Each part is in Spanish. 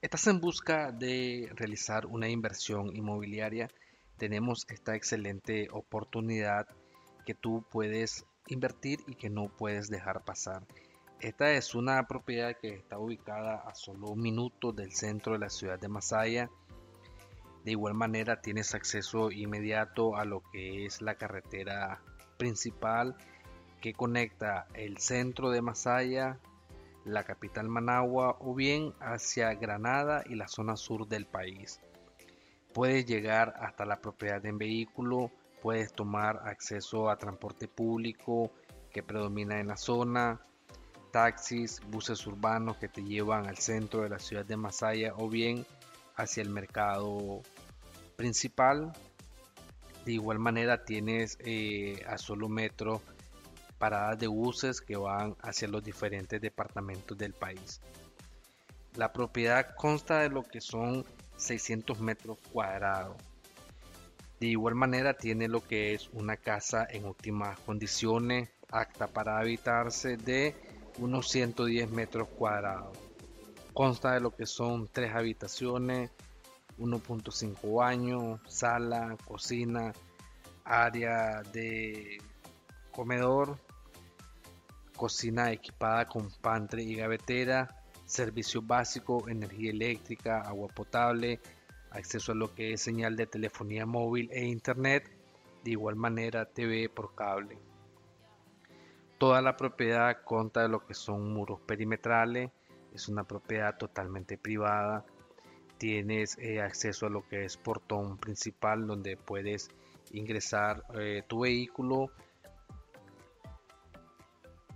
¿Estás en busca de realizar una inversión inmobiliaria? Tenemos esta excelente oportunidad que tú puedes invertir y que no puedes dejar pasar. Esta es una propiedad que está ubicada a solo un minuto del centro de la ciudad de Masaya. De igual manera tienes acceso inmediato a lo que es la carretera principal que conecta el centro de Masaya, la capital Managua o bien hacia Granada y la zona sur del país. Puedes llegar hasta la propiedad en vehículo, puedes tomar acceso a transporte público que predomina en la zona, taxis, buses urbanos que te llevan al centro de la ciudad de Masaya o bien hacia el mercado principal. De igual manera tienes eh, a solo metro paradas de buses que van hacia los diferentes departamentos del país. La propiedad consta de lo que son 600 metros cuadrados. De igual manera tiene lo que es una casa en óptimas condiciones, apta para habitarse de unos 110 metros cuadrados. Consta de lo que son tres habitaciones, 1.5 baños, sala, cocina, área de comedor, cocina equipada con pantry y gavetera, servicio básico, energía eléctrica, agua potable, acceso a lo que es señal de telefonía móvil e internet, de igual manera TV por cable. Toda la propiedad consta de lo que son muros perimetrales, es una propiedad totalmente privada, tienes eh, acceso a lo que es portón principal donde puedes ingresar eh, tu vehículo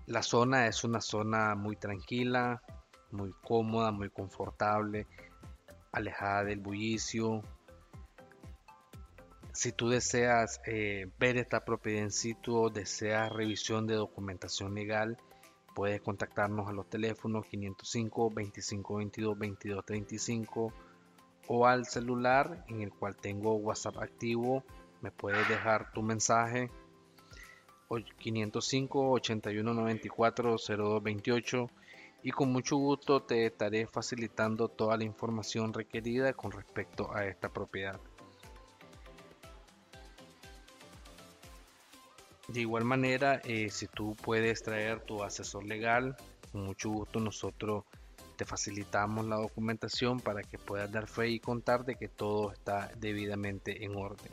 la zona es una zona muy tranquila, muy cómoda, muy confortable, alejada del bullicio. Si tú deseas eh, ver esta propiedad en sitio o deseas revisión de documentación legal, puedes contactarnos a los teléfonos 505 2522 2235 o al celular en el cual tengo WhatsApp activo. Me puedes dejar tu mensaje 505 81 94 0228 y con mucho gusto te estaré facilitando toda la información requerida con respecto a esta propiedad. De igual manera, eh, si tú puedes traer tu asesor legal, con mucho gusto nosotros te facilitamos la documentación para que puedas dar fe y contar de que todo está debidamente en orden.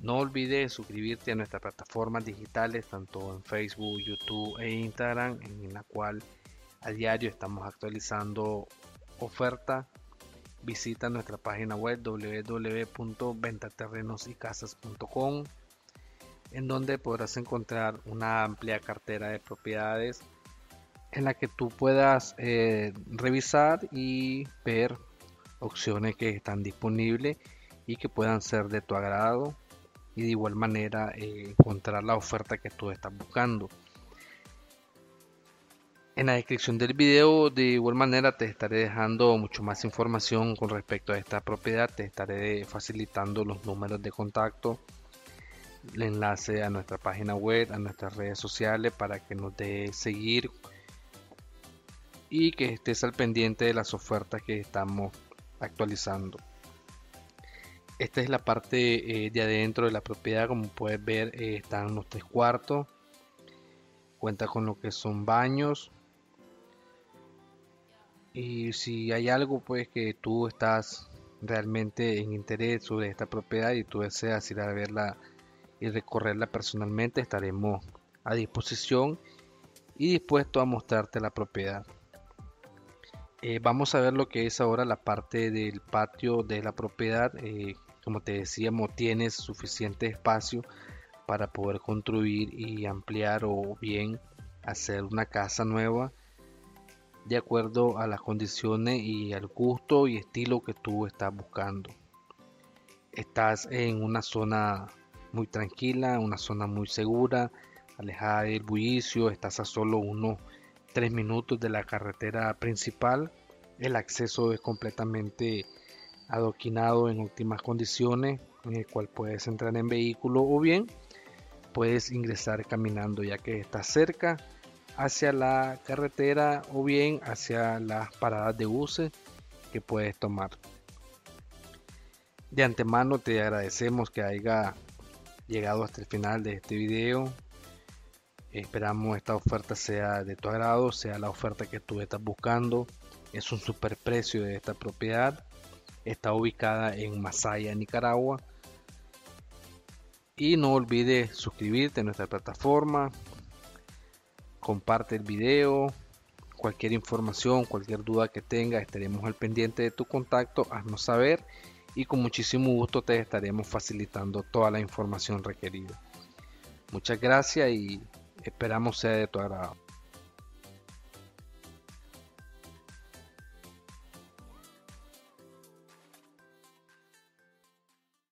No olvides suscribirte a nuestras plataformas digitales, tanto en Facebook, YouTube e Instagram, en la cual a diario estamos actualizando oferta. Visita nuestra página web www.ventaterrenosycasas.com en donde podrás encontrar una amplia cartera de propiedades en la que tú puedas eh, revisar y ver opciones que están disponibles y que puedan ser de tu agrado y de igual manera eh, encontrar la oferta que tú estás buscando. En la descripción del video de igual manera te estaré dejando mucho más información con respecto a esta propiedad, te estaré facilitando los números de contacto, el enlace a nuestra página web, a nuestras redes sociales para que nos dé seguir y que estés al pendiente de las ofertas que estamos actualizando. Esta es la parte eh, de adentro de la propiedad, como puedes ver eh, están los tres cuartos, cuenta con lo que son baños y si hay algo pues que tú estás realmente en interés sobre esta propiedad y tú deseas ir a verla y recorrerla personalmente, estaremos a disposición y dispuesto a mostrarte la propiedad. Eh, vamos a ver lo que es ahora la parte del patio de la propiedad. Como te decíamos, tienes suficiente espacio para poder construir y ampliar o bien hacer una casa nueva de acuerdo a las condiciones y al gusto y estilo que tú estás buscando. Estás en una zona muy tranquila, una zona muy segura, alejada del bullicio, estás a solo unos 3 minutos de la carretera principal. El acceso es completamente adoquinado en óptimas condiciones, en el cual puedes entrar en vehículo o bien puedes ingresar caminando ya que está cerca hacia la carretera o bien hacia las paradas de buses que puedes tomar. De antemano te agradecemos que haya llegado hasta el final de este video. Esperamos esta oferta sea de tu agrado, sea la oferta que tú estás buscando. Es un super precio de esta propiedad. Está ubicada en Masaya, Nicaragua. Y no olvides suscribirte a nuestra plataforma. Comparte el video. Cualquier información, cualquier duda que tengas, estaremos al pendiente de tu contacto. Haznos saber y con muchísimo gusto te estaremos facilitando toda la información requerida. Muchas gracias y esperamos sea de tu agrado.